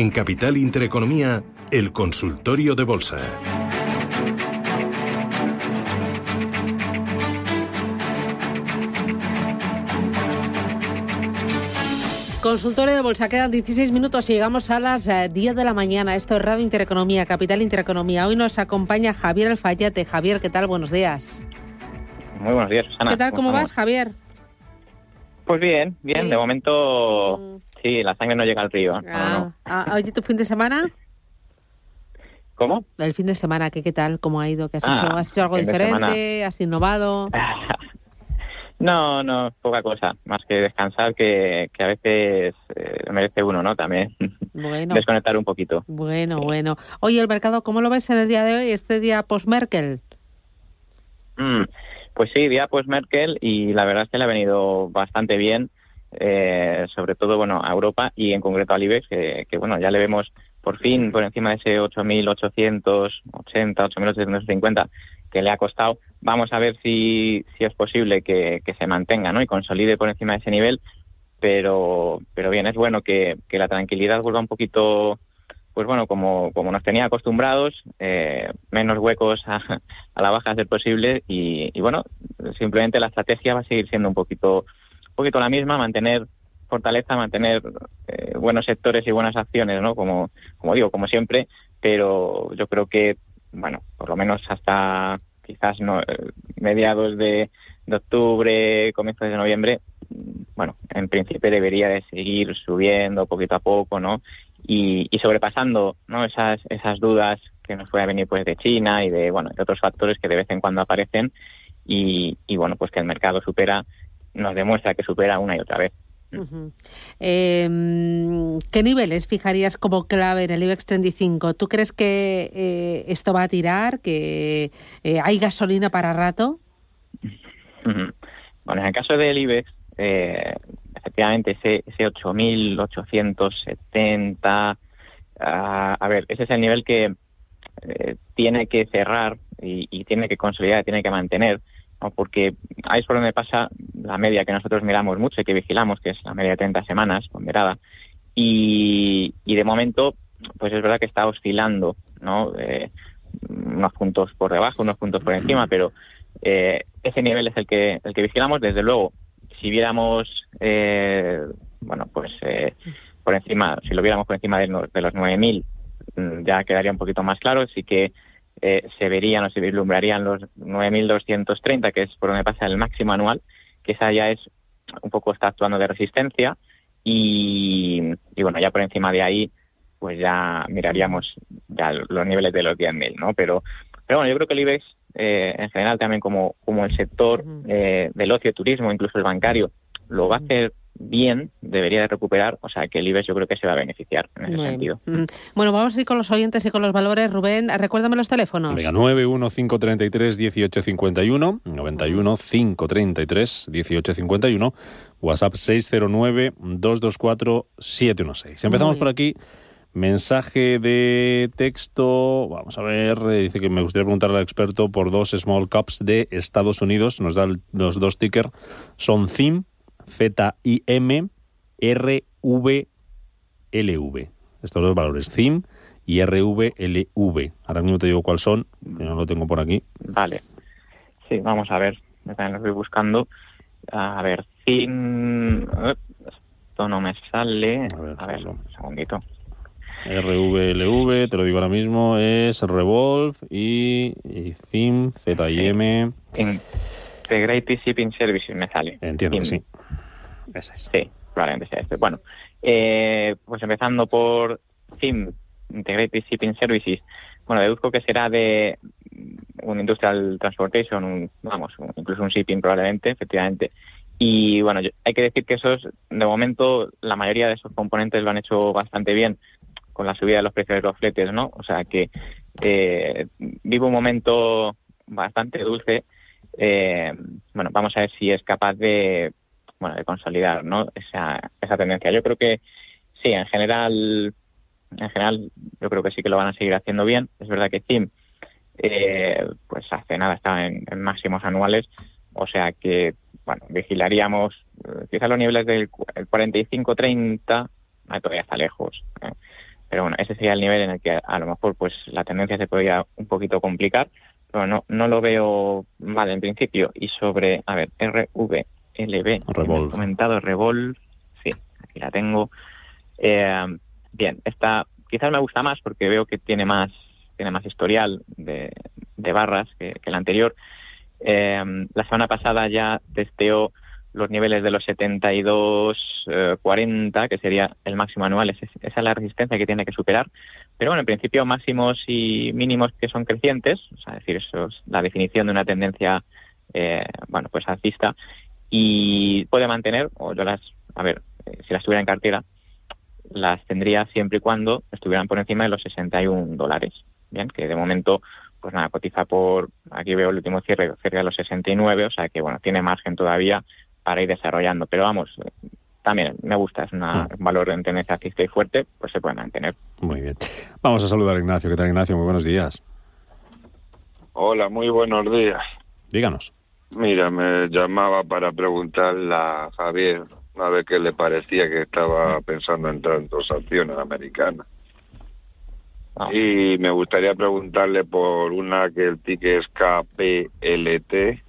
En Capital Intereconomía, el consultorio de bolsa. Consultorio de Bolsa, quedan 16 minutos y llegamos a las 10 eh, de la mañana. Esto es Radio Intereconomía, Capital Intereconomía. Hoy nos acompaña Javier Alfayate. Javier, ¿qué tal? Buenos días. Muy buenos días, Susana. ¿Qué tal? ¿Cómo, vas, Javier? Pues bien, bien. De momento, mm. Sí, la sangre no llega al río. Ah, ah, ¿Oye, tu fin de semana? ¿Cómo? El fin de semana, ¿qué, qué tal? ¿Cómo ha ido? ¿Qué has, hecho? Ah, ¿Has hecho algo diferente? ¿Has innovado? No, no, poca cosa, más que descansar, que, que a veces eh, merece uno, ¿no? También bueno, desconectar un poquito. Bueno, bueno. Oye, el mercado, ¿cómo lo ves en el día de hoy, este día post-Merkel? Mm, pues sí, día post-Merkel y la verdad es que le ha venido bastante bien, eh, sobre todo, bueno, a Europa y en concreto al IBEX, que, que bueno, ya le vemos por fin por encima de ese 8.880, 8.850 que le ha costado. Vamos a ver si, si es posible que, se mantenga ¿no? y consolide por encima de ese nivel. Pero, pero bien, es bueno que, la tranquilidad vuelva un poquito, pues bueno, como, como nos tenía acostumbrados, eh, menos huecos a, la baja ser posible. Y, bueno, simplemente la estrategia va a seguir siendo un poquito, poquito la misma, mantener fortaleza, mantener eh, buenos sectores y buenas acciones, ¿no? Como, como digo, como siempre, pero yo creo que bueno, por lo menos hasta quizás no, mediados de, octubre, comienzos de noviembre, bueno, en principio debería de seguir subiendo poquito a poco, ¿no? Y, sobrepasando, ¿no? Esas, esas dudas que nos pueden venir pues de China y de, bueno, de otros factores que de vez en cuando aparecen y, y bueno, pues que el mercado supera, nos demuestra que supera una y otra vez. Em, ¿Qué niveles fijarías como clave en el IBEX 35? ¿Tú crees que eh, esto va a tirar, que eh, hay gasolina para rato? Bueno, en el caso del IBEX, eh, efectivamente ese, ese 8.870, ah, a ver, ese es el nivel que tiene que cerrar y, y tiene que consolidar, tiene que mantener porque ahí es por donde pasa la media que nosotros miramos mucho y que vigilamos, que es la media de 30 semanas ponderada. Y, y de momento, pues es verdad que está oscilando, ¿no? Eh, unos puntos por debajo, unos puntos por encima, pero eh, ese nivel es el que, el que vigilamos. Desde luego, si viéramos, eh, bueno, pues por encima, si lo viéramos por encima de, de los 9.000, mm, ya quedaría un poquito más claro. Sí que eh, se verían o se vislumbrarían los 9.230, que es por donde pasa el máximo anual, que esa ya es un poco está actuando de resistencia. Y, bueno, ya por encima de ahí pues ya miraríamos ya los niveles de los 10.000, ¿no? Pero, pero bueno, yo creo que el IBEX eh, en general también como, como el sector eh, del ocio, turismo, incluso el bancario, lo va a hacer bien, debería de recuperar, o sea que el IBEX yo creo que se va a beneficiar en ese sentido. Mm. Bueno, vamos a ir con los oyentes y con los valores. Rubén, recuérdame los teléfonos. Venga, 915331851, 915331851, WhatsApp 609224716. Empezamos por aquí. Mensaje de texto, vamos a ver, eh, dice que me gustaría preguntarle al experto por dos small caps de Estados Unidos, nos da los dos tickers, son ZIM Z-I-M, R-V-L-V. Estos dos valores, CIM y R-V-L-V. Ahora mismo te digo cuáles son, que no lo tengo por aquí. Vale. Sí, vamos a ver. también lo estoy buscando. A ver, CIM... Esto no me sale. A ver, un segundito. RVLV, te lo digo ahora mismo, es Revolve y, y ZIM, Z-I-M... Integrated Shipping Services me sale. Entiendo que sí. Sí, probablemente sea este. Bueno, eh, pues empezando por SIM, Integrated Shipping Services, bueno, deduzco que será de un Industrial Transportation, vamos, incluso un shipping probablemente, efectivamente. Y bueno, hay que decir que esos, de momento, la mayoría de esos componentes lo han hecho bastante bien con la subida de los precios de los fletes, ¿no? O sea que eh, vivo un momento bastante dulce. Eh, bueno, vamos a ver si es capaz de bueno, de consolidar ¿no? esa, esa tendencia. Yo creo que sí, en general, en general, yo creo que sí que lo van a seguir haciendo bien. Es verdad que CIM, eh, pues hace nada estaba en, máximos anuales, o sea que, bueno, vigilaríamos eh, quizás los niveles del 45-30, todavía está lejos. ¿eh? pero bueno, ese sería el nivel en el que a lo mejor pues la tendencia se podría un poquito complicar, pero no, no lo veo mal en principio. Y sobre, a ver, RVLB, Revolve. comentado Revolve, sí, aquí la tengo. Eh, bien, esta quizás me gusta más porque veo que tiene más tiene más historial de, de barras que, que el anterior. Eh, la semana pasada ya testeó los niveles de los 72, eh, 40, que sería el máximo anual, esa es la resistencia que tiene que superar. Pero bueno, en principio máximos y mínimos que son crecientes, o sea, es decir, eso es la definición de una tendencia, eh, bueno, pues alcista, y puede mantener, o yo las, a ver, eh, si las tuviera en cartera, las tendría siempre y cuando estuvieran por encima de los 61 dólares. Bien, que de momento, pues nada, cotiza por, aquí veo el último cierre cerca de los 69, o sea que bueno, tiene margen todavía para ir desarrollando. Pero vamos, también me gusta, es una, Sí. un valor en tendencia alcista y fuerte, pues se puede mantener. Muy bien. Vamos a saludar a Ignacio. ¿Qué tal, Ignacio? Muy buenos días. Hola, muy buenos días. Díganos. Mira, me llamaba para preguntarle a Javier a ver qué le parecía que estaba pensando en dos acciones americanas. Ah. Y me gustaría preguntarle por una que el ticket es KPLT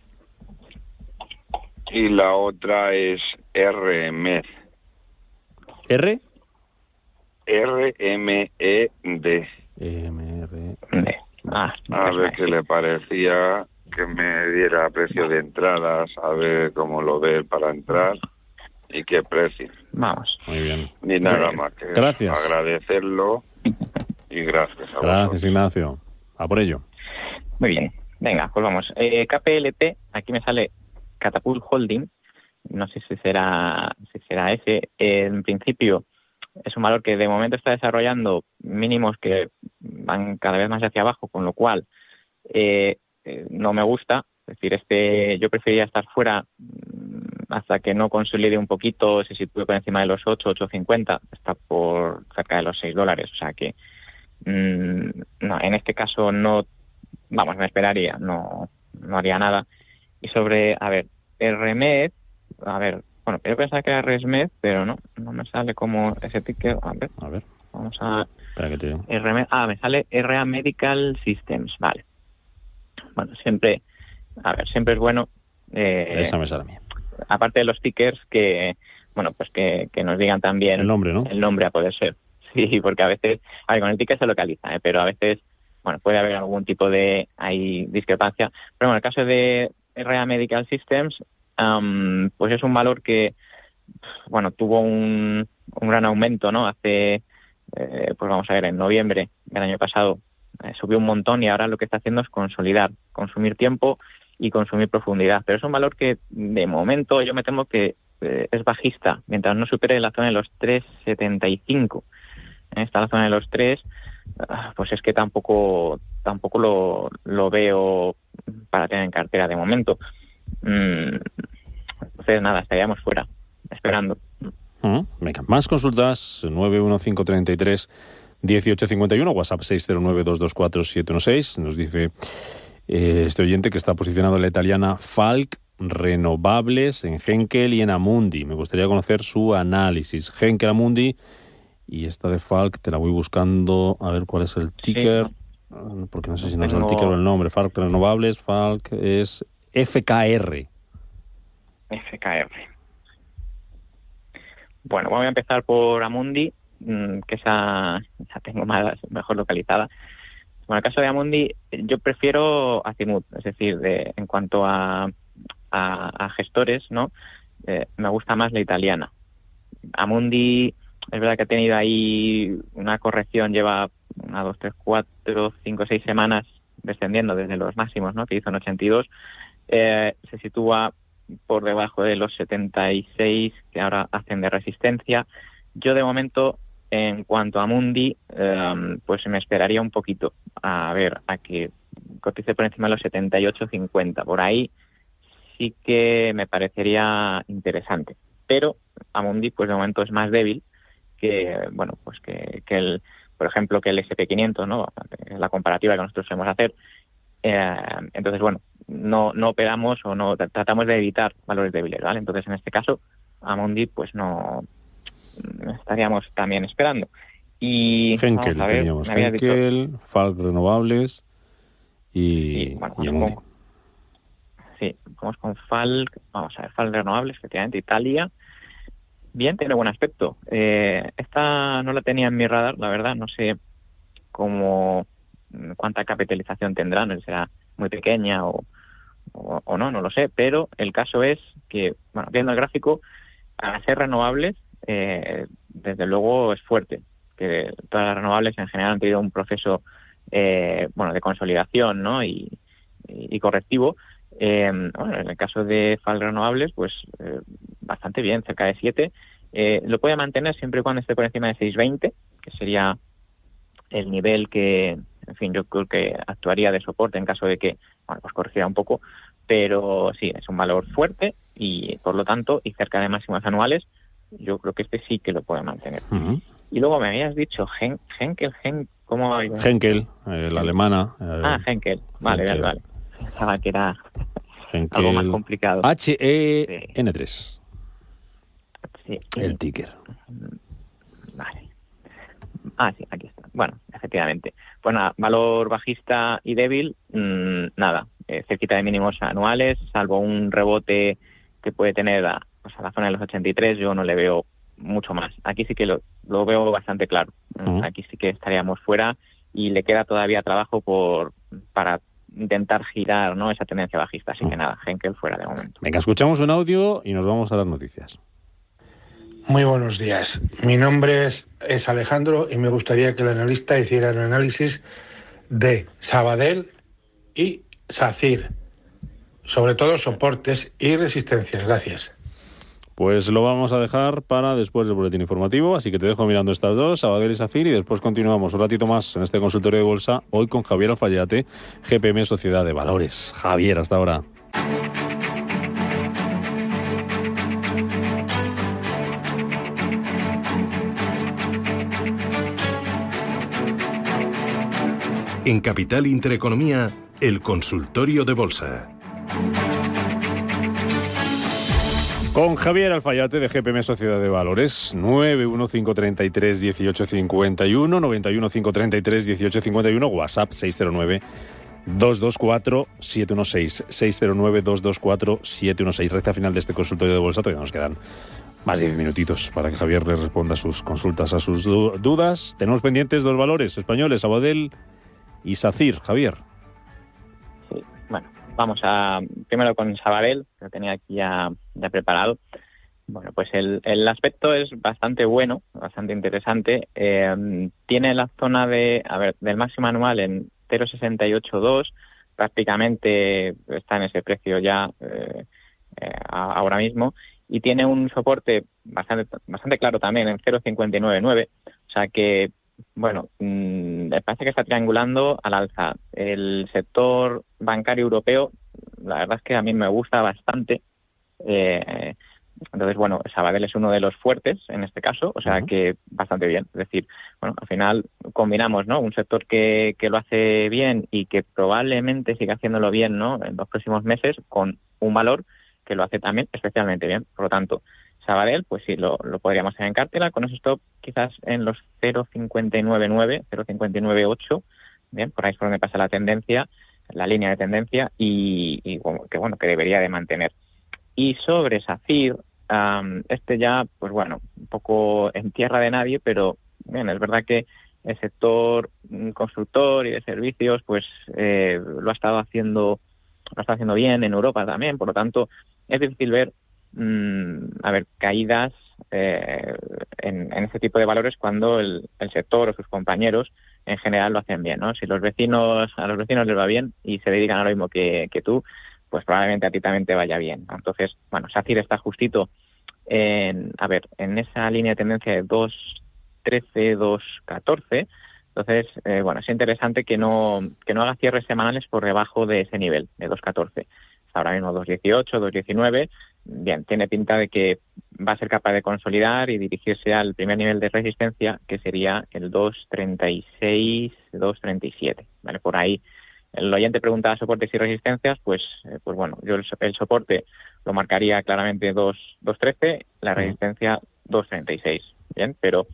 y la otra es RMED. R. R-M-E-D. MR. Eh, Ah, A ver qué le parecía que me diera precio de entradas, a ver cómo lo ve para entrar y qué precio. Vamos. Muy bien. Ni nada bien. más que Gracias. agradecerlo y gracias a Gracias, vosotros. Ignacio. A por ello. Muy bien. Venga, pues vamos. Eh, KPLT, aquí me sale Catapult Holding. No sé si será, si será ese. En principio, es un valor que de momento está desarrollando mínimos que van cada vez más hacia abajo, con lo cual eh, eh, no me gusta. Es decir, este, yo preferiría estar fuera mm, hasta que no consolide un poquito, se sitúe por encima de los 8, 8.50, está por cerca de los 6 dólares. O sea que, mm, no, en este caso no vamos, me esperaría, no, no haría nada. Y sobre, a ver, RMED, a ver, bueno, yo pensaba que era RESMED, pero no, no me sale como ese ticket. A ver, A ver. vamos a Espera que te digo. Ah, me sale RA Medical Systems, vale. Bueno, siempre, a ver, siempre es bueno, eh, Esa me sale a mí. aparte de los tickers, que, bueno, pues que, que nos digan también El nombre, ¿no? el nombre a poder ser. Sí, porque a veces, a ver, con el ticket se localiza, ¿eh? pero a veces, bueno, puede haber algún tipo de hay discrepancia. Pero bueno, en el caso de RA Medical Systems, pues es un valor que, bueno, tuvo un, un gran aumento, ¿no? Hace, eh, pues vamos a ver, en noviembre del año pasado eh, subió un montón y ahora lo que está haciendo es consolidar, consumir tiempo y consumir profundidad. Pero es un valor que de momento yo me temo que eh, es bajista, mientras no supere la zona de los 3,75. Está la zona de los 3, ah, pues es que tampoco tampoco lo, lo veo para tener en cartera de momento. Mm, entonces, nada, estaríamos fuera, esperando. Ujú. Venga, más consultas. 91533 1851, WhatsApp 609224716. Nos dice eh, este oyente que está posicionado en la italiana Falk Renovables en Henkel y en Amundi. Me gustaría conocer su análisis. Henkel Amundi y esta de Falk te la voy buscando a ver cuál es el ticker. Ah, Porque no sé si no es el ticker o el nombre. Falk Renovables, Falk es FKR. FKR. Bueno, voy a empezar por Amundi, mm, que esa tengo más, mejor localizada. Bueno, en el caso de Amundi, yo prefiero Azimut, es decir, de, en cuanto a, a, a gestores, ¿no? Eh, me gusta más la italiana. Amundi, es verdad que ha tenido ahí una corrección, lleva una, dos, tres, cuatro, cinco, seis semanas descendiendo desde los máximos, ¿no? Que hizo en 82. Eh, se sitúa por debajo de los 76 que ahora hacen de resistencia. Yo de momento, en cuanto a Mundi, eh, pues me esperaría un poquito a ver a que cotice por encima de los 78.50. Por ahí sí que me parecería interesante. Pero Amundi, pues de momento es más débil que, bueno, pues que, el, por ejemplo, que el SP500, ¿no? La comparativa que nosotros solemos hacer. Eh, entonces, bueno, no, no operamos o no tratamos de evitar valores débiles, ¿vale? Entonces, en este caso, Amundi, pues no estaríamos también esperando. Y Henkel vamos a ver, teníamos. habías dicho- Henkel, Falk Renovables y, bueno, y vamos Amundi. con- Sí, vamos con Falk, vamos a ver, Falk Renovables, efectivamente, Italia. Bien, tiene buen aspecto. Eh, esta no la tenía en mi radar, la verdad, no sé cómo, mm, cuánta capitalización tendrá, no será muy pequeña o, o, no, no lo sé, pero el caso es que, bueno, viendo el gráfico, para ser renovables, eh, desde luego es fuerte, que todas las renovables en general han tenido un proceso eh, bueno, de consolidación ¿no? y, y correctivo. Eh, bueno, en el caso de FAL renovables, pues eh, bastante bien, cerca de 7. Eh, lo puede mantener siempre y cuando esté por encima de 6.20, que sería el nivel que, en fin, yo creo que actuaría de soporte en caso de que, bueno, pues corrigiera un poco, pero sí, es un valor fuerte y, por lo tanto, y cerca de máximos anuales, yo creo que este sí que lo puede mantener. Y luego me habías dicho Hen Henkel, Hen, ¿cómo? Henkel, eh, la alemana. eh, Ah, Henkel. Vale, Henkel. vale, vale. Pensaba que era Henkel. algo más complicado. H-E-N-3, Sí. el ticker. Vale. Ah, sí, aquí está. Bueno, efectivamente. Pues nada, valor bajista y débil, mm, nada. Eh, cerquita de mínimos anuales, salvo un rebote que puede tener a, pues a la zona de los 83, yo no le veo mucho más. Aquí sí que lo, lo veo bastante claro. Mm. Aquí sí que estaríamos fuera y le queda todavía trabajo por para intentar girar ¿no? esa tendencia bajista. Así que nada, Henkel fuera de momento. Venga, escuchamos un audio y nos vamos a las noticias. Muy buenos días. Mi nombre es, es Alejandro y me gustaría que el analista hiciera el análisis de Sabadell y SACIR, sobre todo soportes y resistencias. Gracias. Pues lo vamos a dejar para después del boletín informativo, así que te dejo mirando estas dos, Sabadell y Safir, y después continuamos un ratito más en este consultorio de bolsa, hoy con Javier Alfayate, GPM Sociedad de Valores. Javier, hasta ahora. En Capital Intereconomía, el consultorio de bolsa. Con Javier Alfayate de GPM Sociedad de Valores, 915331851, 915331851, WhatsApp 609 224 716 609 224 716. Recta final de este consultorio de bolsa, todavía nos quedan más de 10 minutitos para que Javier le responda a sus consultas, a sus du- dudas. Tenemos pendientes dos valores españoles, Abadel y Sacir. Javier. Sí, bueno, vamos a primero con Sabadell, que lo tenía aquí ya, preparado. Bueno, pues el, el aspecto es bastante bueno, bastante interesante. Eh, tiene la zona de, a ver, del máximo anual en 0,682, prácticamente está en ese precio ya eh, eh, ahora mismo, y tiene un soporte bastante, bastante claro también en 0,599, o sea que bueno, mm, me parece que está triangulando al alza. El sector bancario europeo, la verdad es que a mí me gusta bastante. Eh, entonces, bueno, Sabadell es uno de los fuertes en este caso, o sea que bastante bien. Es decir, bueno, al final combinamos, ¿no? Un sector que, que lo hace bien y que probablemente siga haciéndolo bien, ¿no? En los próximos meses con un valor que lo hace también especialmente bien. Por lo tanto, Sabadell, pues sí, lo, podríamos hacer en cartera, con ese stop quizás en los 0,599, 0,598, bien, por ahí es por donde pasa la tendencia, la línea de tendencia, y, que bueno, que debería de mantener. Y sobre SACIR, am, este ya, pues bueno, un poco en tierra de nadie, pero bien, es verdad que el sector mm, constructor y de servicios, pues eh, lo ha estado haciendo, lo está haciendo bien en Europa también, por lo tanto, es difícil ver mm, a ver, caídas eh, en, en este tipo de valores cuando el, el sector o sus compañeros en general lo hacen bien, ¿no? Si los vecinos, a los vecinos les va bien y se dedican a lo mismo que, que tú, pues probablemente a ti también te vaya bien. Entonces, bueno, SACIR está justito en, a ver, en esa línea de tendencia de 2.13, 2.14, entonces, eh, bueno, es interesante que no, que no haga cierres semanales por debajo de ese nivel, de 2.14. Ahora mismo 2.18, 2.19. Bien, tiene pinta de que va a ser capaz de consolidar y dirigirse al primer nivel de resistencia, que sería el 2.36, 2.37. ¿vale? Por ahí el oyente preguntaba soportes y resistencias, pues, eh, pues bueno, yo el, el soporte lo marcaría claramente 2 2.13, la resistencia 2.36. Bien, pero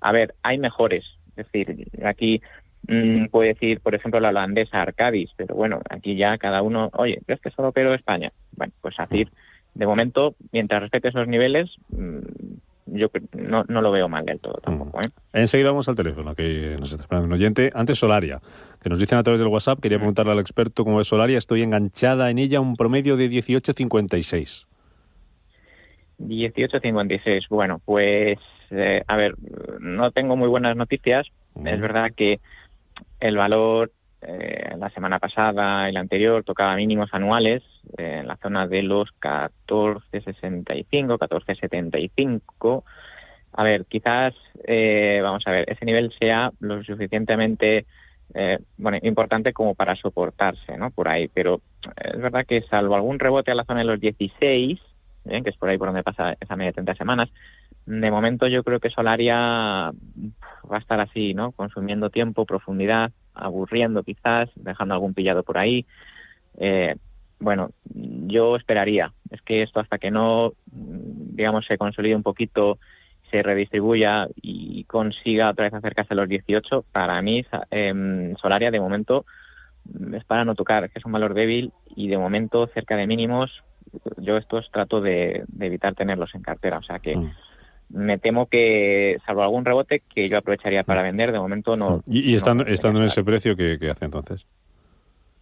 a ver, hay mejores. Es decir, aquí mm, puede decir, por ejemplo, la holandesa Arcadis, pero bueno, aquí ya cada uno, oye, ¿crees que solo opero España? Bueno, pues decir, de momento, mientras respete esos niveles, mm, yo no, no lo veo mal del todo tampoco. ¿eh? Enseguida vamos al teléfono, que nos está esperando un oyente. Antes Solaria, que nos dicen a través del WhatsApp, quería preguntarle al experto cómo es Solaria, estoy enganchada en ella un promedio de 18.56. 18.56, bueno, pues eh, a ver, no tengo muy buenas noticias. Es verdad que el valor eh, la semana pasada y la anterior tocaba mínimos anuales eh, en la zona de los 14.65, 14.75. A ver, quizás, eh, vamos a ver, ese nivel sea lo suficientemente bueno, importante como para soportarse, ¿no? Por ahí, pero es verdad que salvo algún rebote a la zona de los 16, que es por ahí por donde pasa esa media de 30 semanas, de momento yo creo que Solaria va a estar así, ¿no? Consumiendo tiempo, profundidad, aburriendo quizás, dejando algún pillado por ahí. Eh, bueno, yo esperaría. Es que esto hasta que no, digamos, se consolide un poquito, se redistribuya y consiga otra vez acercarse a los 18, para mí eh, Solaria de momento es para no tocar, que es un valor débil y de momento cerca de mínimos. Yo estos trato de, evitar tenerlos en cartera, o sea que mm me temo que, salvo algún rebote, que yo aprovecharía para vender, de momento no. ¿Y, estando, estando en ese precio, ¿qué, hace entonces?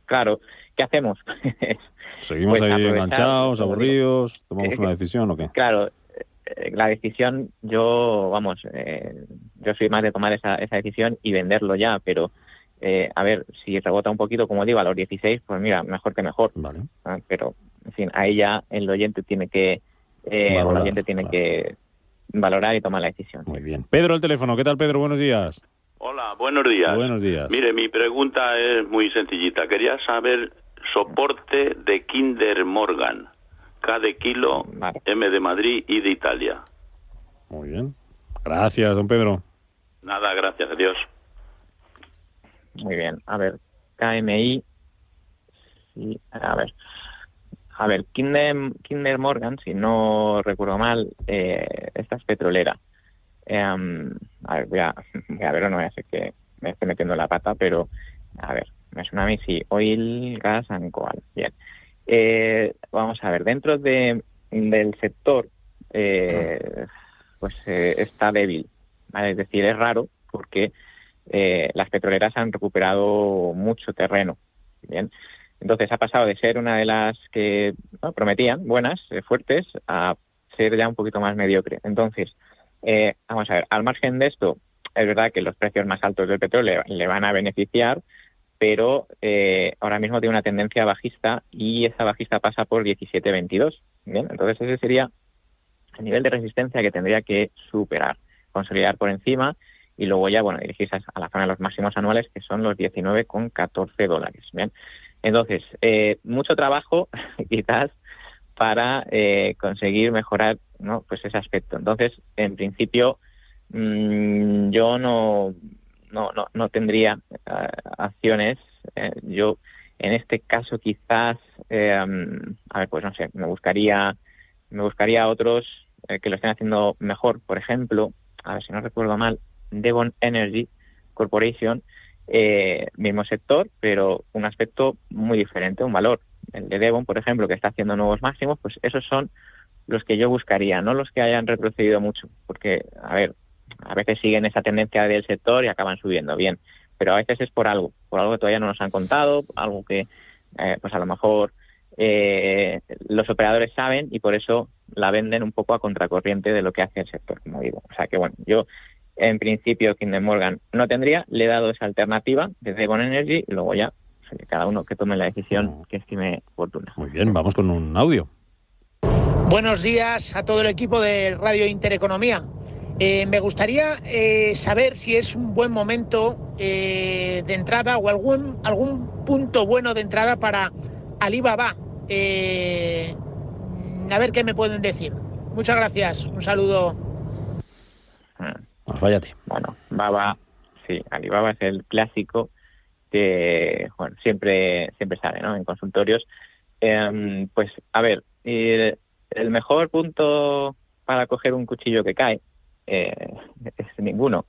Claro, ¿qué hacemos? ¿Seguimos pues ahí enganchados, aburridos? ¿Tomamos una decisión o qué? Claro, eh, la decisión, yo, vamos, eh, yo soy más de tomar esa, esa decisión y venderlo ya, pero eh, a ver, si rebota un poquito, como digo, a los 16, pues mira, mejor que mejor. Vale. Ah, pero, en fin, ahí ya el oyente tiene que, el oyente tiene que valorar y tomar la decisión. Muy bien. Pedro, el teléfono. ¿Qué tal, Pedro? Buenos días. Hola, buenos días. Buenos días. Mire, mi pregunta es muy sencillita. Quería saber soporte de Kinder Morgan. K de kilo, M de Madrid y de Italia. Muy bien. Gracias, don Pedro. Nada, gracias a Dios. Muy bien. A ver, KMI. Sí, a ver. A ver, Kinder, Morgan, si no recuerdo mal, eh, esta es petrolera. Em, a ver, voy a, ver, no voy a hacer que me esté metiendo la pata, pero a ver, me suena a mí sí, oil, gas and coal. Bien. Eh, vamos a ver, dentro de, del sector, eh, pues está débil. Es decir, es raro porque las petroleras han recuperado mucho terreno. Bien. Entonces ha pasado de ser una de las que prometían buenas, eh, fuertes, a ser ya un poquito más mediocre. Entonces, eh, vamos a ver, al margen de esto, es verdad que los precios más altos del petróleo le, van a beneficiar, pero eh, ahora mismo tiene una tendencia bajista y esa bajista pasa por 17.22. Bien, entonces ese sería el nivel de resistencia que tendría que superar, consolidar por encima y luego ya, bueno, dirigirse a la zona de los máximos anuales que son los 19,14 dólares. Bien, entonces, eh, mucho trabajo quizás para eh, conseguir mejorar ¿no? pues ese aspecto. Entonces, en principio, mm, yo no, no, no, no tendría eh, acciones. yo, en este caso, quizás, a ver, pues no sé, me buscaría, me buscaría otros que lo estén haciendo mejor. Por ejemplo, a ver si no recuerdo mal, Devon Energy Corporation eh, mismo sector, pero un aspecto muy diferente, un valor. El de Devon, por ejemplo, que está haciendo nuevos máximos, pues esos son los que yo buscaría, no los que hayan retrocedido mucho, porque, a ver, a veces siguen esa tendencia del sector y acaban subiendo bien, pero a veces es por algo, por algo que todavía no nos han contado, algo que, eh, pues a lo mejor eh, los operadores saben y por eso la venden un poco a contracorriente de lo que hace el sector, como digo. O sea que, bueno, yo en principio Kinder Morgan no tendría, le he dado esa alternativa desde Bon Energy y luego ya cada uno que tome la decisión mm. que estime oportuna. Muy bien, vamos con un audio. Buenos días a todo el equipo de Radio Intereconomía. Eh, me gustaría eh, saber si es un buen momento eh, de entrada o algún, algún punto bueno de entrada para Alibaba. a ver qué me pueden decir. Muchas gracias. Un saludo. Váyate. Bueno, Baba, sí, Alibaba es el clásico que, bueno, siempre, siempre sale, ¿no? En consultorios. Em, pues, a ver, el, mejor punto para coger un cuchillo que cae eh, es ninguno.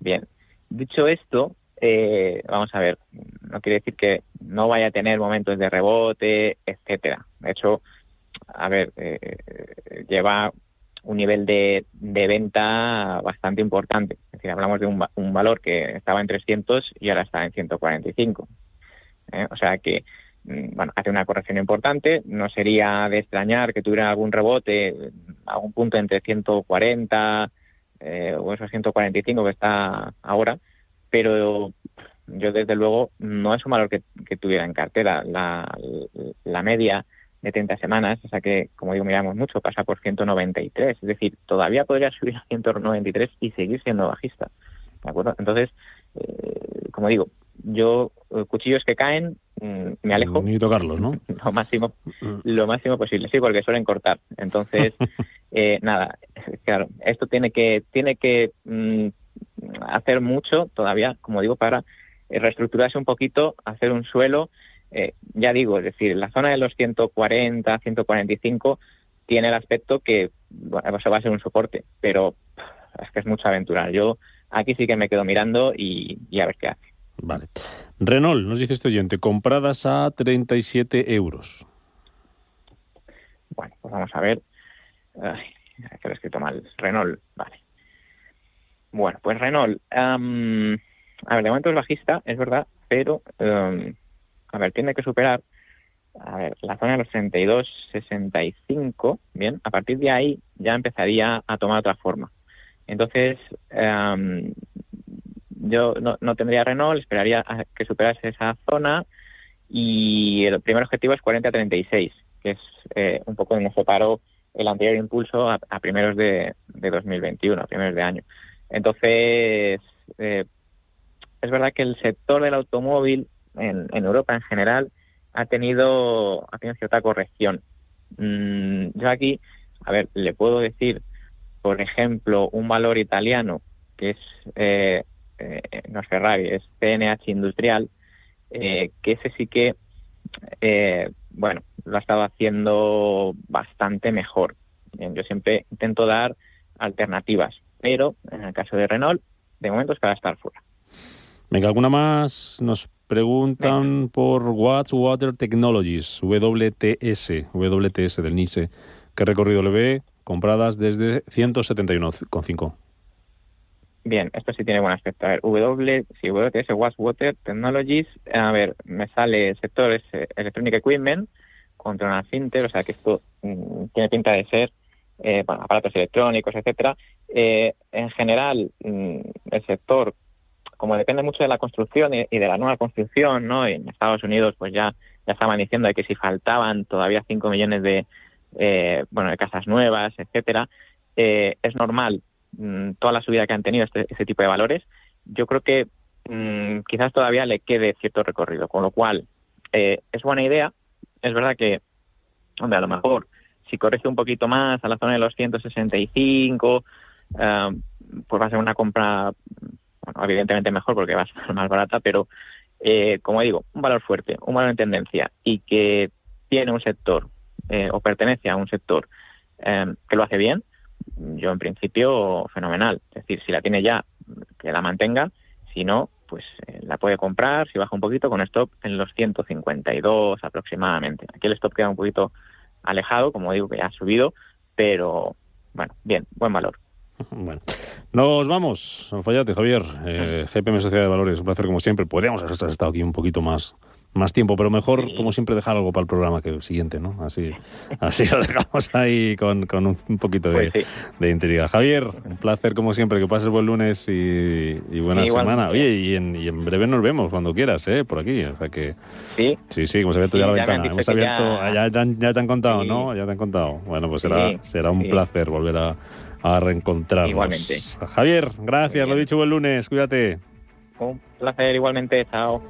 Bien, dicho esto, eh, vamos a ver, no quiere decir que no vaya a tener momentos de rebote, etcétera. De hecho, a ver, eh, lleva un nivel de, de, venta bastante importante. Es decir, hablamos de un, un, valor que estaba en 300 y ahora está en 145. ¿eh? O sea que, mm, bueno, hace una corrección importante. No sería de extrañar que tuviera algún rebote, algún punto entre 140 eh, o esos 145 que está ahora, pero yo desde luego no es un valor que, que tuviera en cartera. La, la media de 30 semanas, o sea que, como digo, miramos mucho, pasa por 193, es decir, todavía podría subir a 193 y seguir siendo bajista, ¿de acuerdo? Entonces, eh, como digo, yo, eh, cuchillos que caen, mm, me alejo. Ni tocarlos, ¿no? Lo máximo, lo máximo posible, sí, porque suelen cortar. Entonces, eh, nada, claro, esto tiene que, tiene que mm, hacer mucho todavía, como digo, para reestructurarse un poquito, hacer un suelo eh, ya digo, es decir, la zona de los 140, 145 tiene el aspecto que bueno, eso va a ser un soporte, pero es que es mucha aventura. Yo aquí sí que me quedo mirando y, y a ver qué hace. Vale. Renault, nos dice este oyente, compradas a 37 euros. Bueno, pues vamos a ver. Ay, que lo he escrito mal. Renault, vale. Bueno, pues Renault. Um, a ver, de momento es bajista, es verdad, pero um, a ver, tiene que superar a ver, la zona de los 32, 65, bien, a partir de ahí ya empezaría a tomar otra forma. Entonces, um, yo no, no, tendría Renault, esperaría a que superase esa zona y el primer objetivo es 40-36, que es eh, un poco donde se paró el anterior impulso a, primeros de, de, 2021, a primeros de año. Entonces, eh, es verdad que el sector del automóvil en, en Europa en general ha tenido, ha tenido cierta corrección. Mm, yo aquí, a ver, le puedo decir, por ejemplo, un valor italiano que es, eh, eh, no es Ferrari, es PNH Industrial, eh, que ese sí que, eh, bueno, lo ha estado haciendo bastante mejor. Yo siempre intento dar alternativas, pero en el caso de Renault, de momento es para estar fuera. Venga, ¿alguna más? Nos preguntan por Watts Water Technologies, WTS, WTS del NICE. ¿Qué recorrido le ve? Compradas desde 171,5. Bien, esto sí tiene buen aspecto. A ver, W, sí, WTS, Watts Water Technologies. A ver, me sale sector Electronic Equipment contra una fintech, o sea que esto mmm, tiene pinta de ser eh, bueno, aparatos electrónicos, etcétera. Eh, en general, mmm, el sector como depende mucho de la construcción y, de la nueva construcción, ¿no? En Estados Unidos, pues ya, ya estaban diciendo que si faltaban todavía 5 millones de, eh, bueno, de casas nuevas, etcétera, eh, es normal mmm, toda la subida que han tenido este, este tipo de valores. Yo creo que mmm, quizás todavía le quede cierto recorrido, con lo cual eh, es buena idea. Es verdad que, hombre, a lo mejor si corrige un poquito más a la zona de los 165, uh, pues va a ser una compra bueno, evidentemente mejor porque va a ser más barata, pero eh, como digo, un valor fuerte, un valor en tendencia y que tiene un sector eh, o pertenece a un sector eh, que lo hace bien, yo en principio fenomenal. Es decir, si la tiene ya, que la mantenga, si no, pues eh, la puede comprar, si baja un poquito, con stop en los 152 aproximadamente. Aquí el stop queda un poquito alejado, como digo, que ya ha subido, pero bueno, bien, buen valor. Bueno, nos vamos. Fallate, Javier. Eh, GPM Sociedad de Valores, un placer como siempre. Podríamos haber estado aquí un poquito más, más tiempo, pero mejor, sí. como siempre, dejar algo para el programa que el siguiente, ¿no? Así, así lo dejamos ahí con, con un, poquito de, pues sí. de, intriga. Javier, un placer como siempre, que pases buen lunes y, y buena Igual, semana. Oye, y en, y en, breve nos vemos cuando quieras, ¿eh? Por aquí. O sea que... Sí. Sí, sí, como se ve sí, ya la ventana. Hemos abierto, ya... Ya, ya, ya, te han contado, ¿no? Ya te han contado. Bueno, pues será, será un placer volver a a reencontrarnos. Igualmente. Javier, gracias, lo dicho, buen lunes, cuídate. Un placer, igualmente, chao.